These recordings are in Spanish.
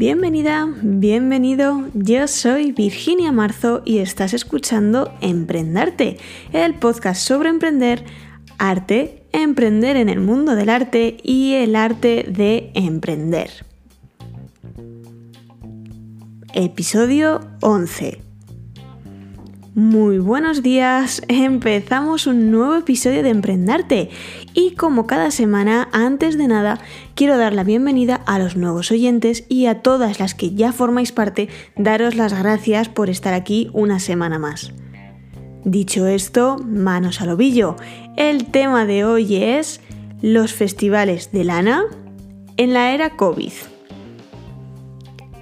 Bienvenida, bienvenido, yo soy Virginia Marzo y estás escuchando Emprendarte, el podcast sobre emprender, arte, emprender en el mundo del arte y el arte de emprender. Episodio 11 muy buenos días, empezamos un nuevo episodio de Emprendarte y como cada semana, antes de nada, quiero dar la bienvenida a los nuevos oyentes y a todas las que ya formáis parte, daros las gracias por estar aquí una semana más. Dicho esto, manos al ovillo, el tema de hoy es los festivales de lana en la era COVID.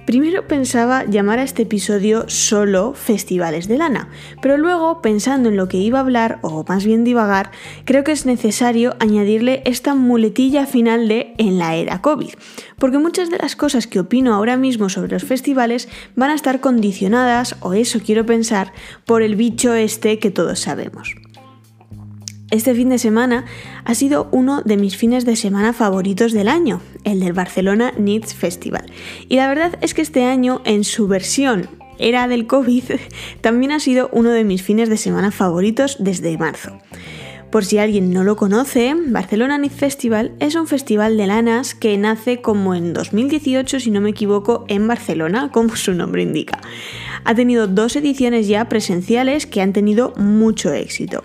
Primero pensaba llamar a este episodio solo Festivales de Lana, pero luego, pensando en lo que iba a hablar, o más bien divagar, creo que es necesario añadirle esta muletilla final de en la era COVID, porque muchas de las cosas que opino ahora mismo sobre los festivales van a estar condicionadas, o eso quiero pensar, por el bicho este que todos sabemos. Este fin de semana ha sido uno de mis fines de semana favoritos del año, el del Barcelona Needs Festival. Y la verdad es que este año, en su versión era del COVID, también ha sido uno de mis fines de semana favoritos desde marzo. Por si alguien no lo conoce, Barcelona Needs Festival es un festival de lanas que nace como en 2018, si no me equivoco, en Barcelona, como su nombre indica. Ha tenido dos ediciones ya presenciales que han tenido mucho éxito.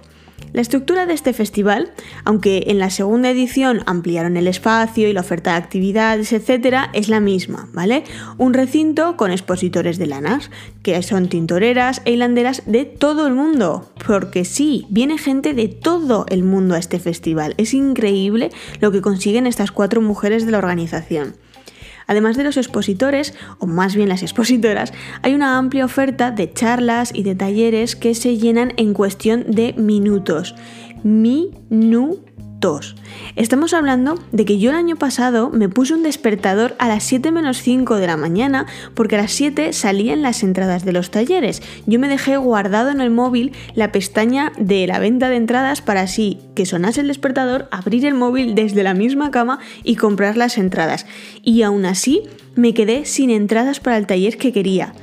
La estructura de este festival, aunque en la segunda edición ampliaron el espacio y la oferta de actividades, etc., es la misma, ¿vale? Un recinto con expositores de lanas, que son tintoreras e hilanderas de todo el mundo, porque sí, viene gente de todo el mundo a este festival. Es increíble lo que consiguen estas cuatro mujeres de la organización. Además de los expositores, o más bien las expositoras, hay una amplia oferta de charlas y de talleres que se llenan en cuestión de minutos. Minutos. Estamos hablando de que yo el año pasado me puse un despertador a las 7 menos 5 de la mañana porque a las 7 salían las entradas de los talleres. Yo me dejé guardado en el móvil la pestaña de la venta de entradas para así que sonase el despertador, abrir el móvil desde la misma cama y comprar las entradas. Y aún así me quedé sin entradas para el taller que quería.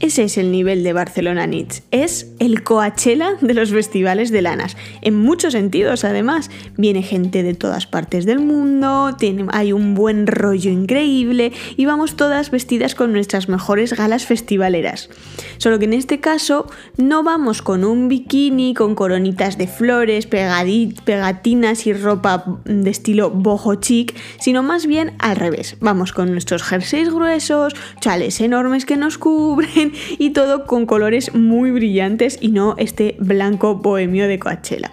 Ese es el nivel de Barcelona Nits. Es el Coachella de los festivales de lanas. En muchos sentidos, además. Viene gente de todas partes del mundo, hay un buen rollo increíble y vamos todas vestidas con nuestras mejores galas festivaleras. Solo que en este caso no vamos con un bikini, con coronitas de flores, pegatinas y ropa de estilo boho chic, sino más bien al revés. Vamos con nuestros jerseys gruesos, chales enormes que nos cubren y todo con colores muy brillantes y no este blanco bohemio de Coachella.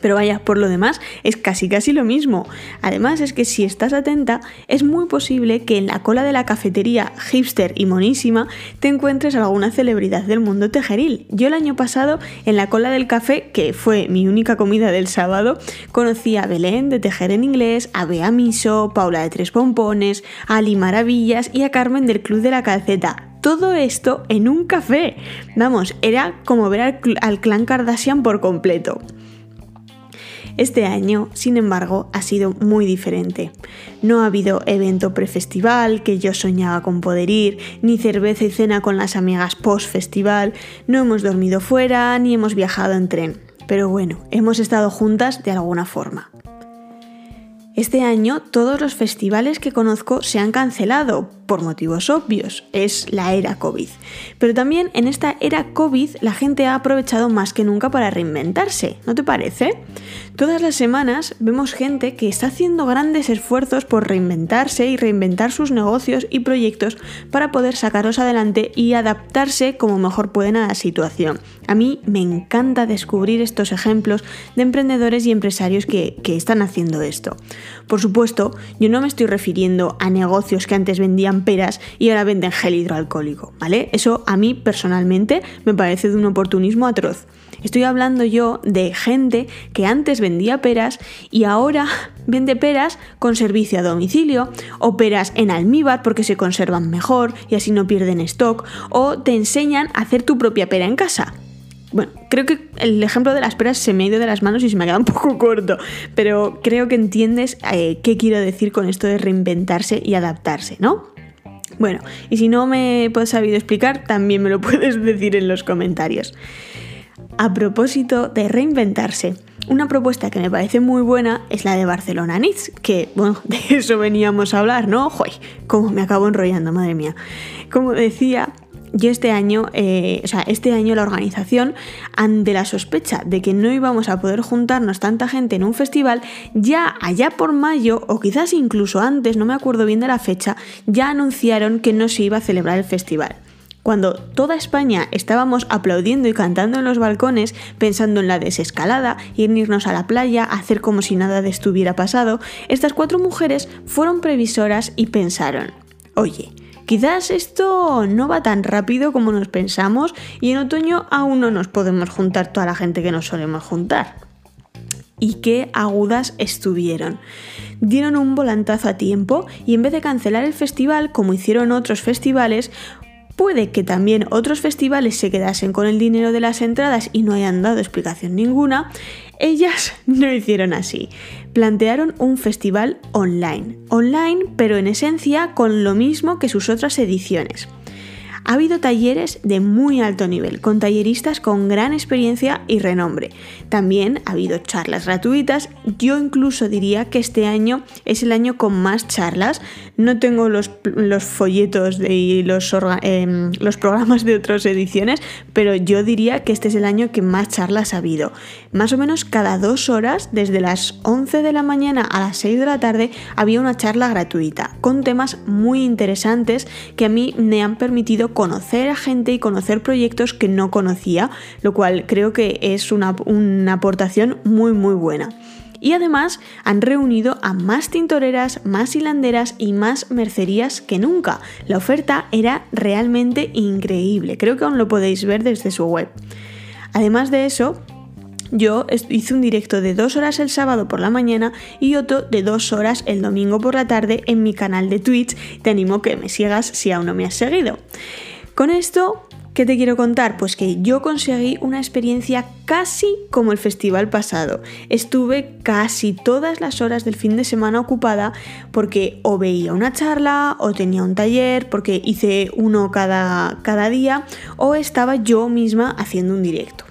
Pero vaya, por lo demás es casi casi lo mismo. Además es que si estás atenta, es muy posible que en la cola de la cafetería hipster y monísima te encuentres alguna celebridad del mundo tejeril. Yo el año pasado, en la cola del café, que fue mi única comida del sábado, conocí a Belén de Tejer en Inglés, a Bea Miso, Paula de Tres Pompones, a Ali Maravillas y a Carmen del Club de la Calceta todo esto en un café. Vamos, era como ver al, clan Kardashian por completo. Este año, sin embargo, ha sido muy diferente. No ha habido evento prefestival que yo soñaba con poder ir, ni cerveza y cena con las amigas post-festival, no hemos dormido fuera, ni hemos viajado en tren. Pero bueno, hemos estado juntas de alguna forma. Este año todos los festivales que conozco se han cancelado, por motivos obvios, es la era COVID. Pero también en esta era COVID la gente ha aprovechado más que nunca para reinventarse, ¿no te parece? Todas las semanas vemos gente que está haciendo grandes esfuerzos por reinventarse y reinventar sus negocios y proyectos para poder sacarlos adelante y adaptarse como mejor pueden a la situación. A mí me encanta descubrir estos ejemplos de emprendedores y empresarios que, que están haciendo esto. Por supuesto, yo no me estoy refiriendo a negocios que antes vendían peras y ahora venden gel hidroalcohólico, ¿vale? Eso a mí personalmente me parece de un oportunismo atroz. Estoy hablando yo de gente que antes vendía peras y ahora vende peras con servicio a domicilio o peras en almíbar porque se conservan mejor y así no pierden stock o te enseñan a hacer tu propia pera en casa. Bueno, creo que el ejemplo de las peras se me ha ido de las manos y se me ha quedado un poco corto, pero creo que entiendes eh, qué quiero decir con esto de reinventarse y adaptarse, ¿no? Bueno, y si no me puedes sabido explicar, también me lo puedes decir en los comentarios. A propósito de reinventarse, una propuesta que me parece muy buena es la de Barcelona Nits, que, bueno, de eso veníamos a hablar, ¿no? ¡Joy! Cómo me acabo enrollando, madre mía. Como decía, yo este año, eh, o sea, este año la organización, ante la sospecha de que no íbamos a poder juntarnos tanta gente en un festival, ya allá por mayo, o quizás incluso antes, no me acuerdo bien de la fecha, ya anunciaron que no se iba a celebrar el festival. Cuando toda España estábamos aplaudiendo y cantando en los balcones, pensando en la desescalada, irnos a la playa, hacer como si nada de esto hubiera pasado, estas cuatro mujeres fueron previsoras y pensaron, oye, Quizás esto no va tan rápido como nos pensamos y en otoño aún no nos podemos juntar toda la gente que nos solemos juntar. Y qué agudas estuvieron. Dieron un volantazo a tiempo y en vez de cancelar el festival como hicieron otros festivales, Puede que también otros festivales se quedasen con el dinero de las entradas y no hayan dado explicación ninguna. Ellas no hicieron así. Plantearon un festival online. Online, pero en esencia con lo mismo que sus otras ediciones. Ha habido talleres de muy alto nivel, con talleristas con gran experiencia y renombre. También ha habido charlas gratuitas. Yo incluso diría que este año es el año con más charlas. No tengo los, folletos y los, em, los programas de otras ediciones, pero yo diría que este es el año que más charlas ha habido. Más o menos cada dos horas, desde las 11 de la mañana a las 6 de la tarde, había una charla gratuita con temas muy interesantes que a mí me han permitido conocer a gente y conocer proyectos que no conocía, lo cual creo que es una, aportación muy muy buena. Y además han reunido a más tintoreras, más hilanderas y más mercerías que nunca. La oferta era realmente increíble, creo que aún lo podéis ver desde su web. Además de eso, yo hice un directo de dos horas el sábado por la mañana y otro de dos horas el domingo por la tarde en mi canal de Twitch. Te animo que me sigas si aún no me has seguido. Con esto, ¿qué te quiero contar? Pues que yo conseguí una experiencia casi como el festival pasado. Estuve casi todas las horas del fin de semana ocupada porque o veía una charla o tenía un taller, porque hice uno cada, cada día, o estaba yo misma haciendo un directo.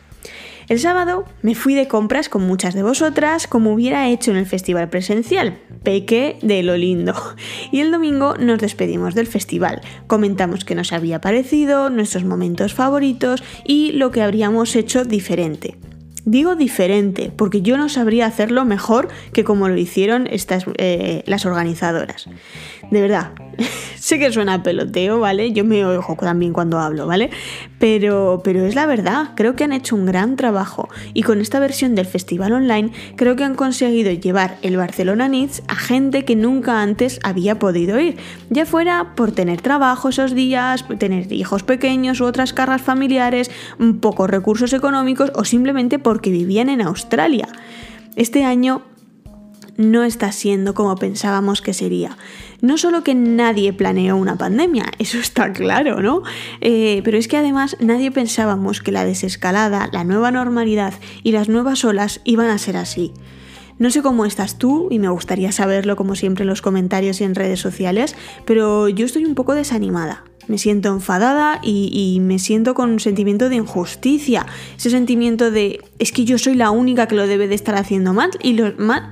El sábado me fui de compras con muchas de vosotras, como hubiera hecho en el festival presencial. Peque de lo lindo. Y el domingo nos despedimos del festival. Comentamos qué nos había parecido, nuestros momentos favoritos y lo que habríamos hecho diferente. Digo diferente, porque yo no sabría hacerlo mejor que como lo hicieron estas, eh, las organizadoras. De verdad, sé que suena peloteo, ¿vale? Yo me ojo también cuando hablo, ¿vale? Pero, pero es la verdad, creo que han hecho un gran trabajo y con esta versión del festival online creo que han conseguido llevar el Barcelona Needs a gente que nunca antes había podido ir, ya fuera por tener trabajo esos días, tener hijos pequeños u otras cargas familiares, pocos recursos económicos o simplemente porque vivían en Australia. Este año no está siendo como pensábamos que sería. No solo que nadie planeó una pandemia, eso está claro, ¿no? Eh, pero es que además nadie pensábamos que la desescalada, la nueva normalidad y las nuevas olas iban a ser así. No sé cómo estás tú y me gustaría saberlo como siempre en los comentarios y en redes sociales, pero yo estoy un poco desanimada. Me siento enfadada y, y, me siento con un sentimiento de injusticia. Ese sentimiento de es que yo soy la única que lo debe de estar haciendo mal y los mal,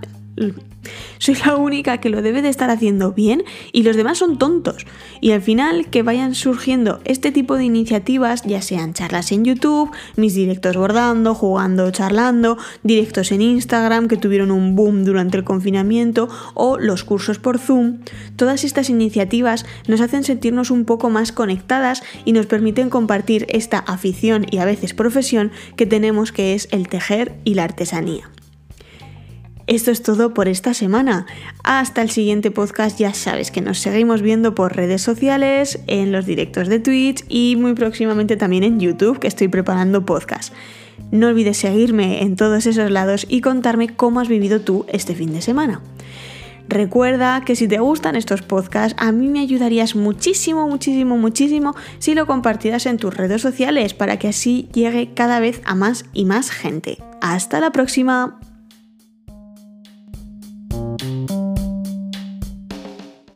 soy la única que lo debe de estar haciendo bien y los demás son tontos. Y al final que vayan surgiendo este tipo de iniciativas, ya sean charlas en YouTube, mis directos bordando, jugando, charlando, directos en Instagram que tuvieron un boom durante el confinamiento o los cursos por Zoom, todas estas iniciativas nos hacen sentirnos un poco más conectadas y nos permiten compartir esta afición y a veces profesión que tenemos que es el tejer y la artesanía. Esto es todo por esta semana. Hasta el siguiente podcast ya sabes que nos seguimos viendo por redes sociales, en los directos de Twitch y muy próximamente también en YouTube que estoy preparando podcast. No olvides seguirme en todos esos lados y contarme cómo has vivido tú este fin de semana. Recuerda que si te gustan estos podcasts, a mí me ayudarías muchísimo, muchísimo, muchísimo si lo compartieras en tus redes sociales para que así llegue cada vez a más y más gente. Hasta la próxima.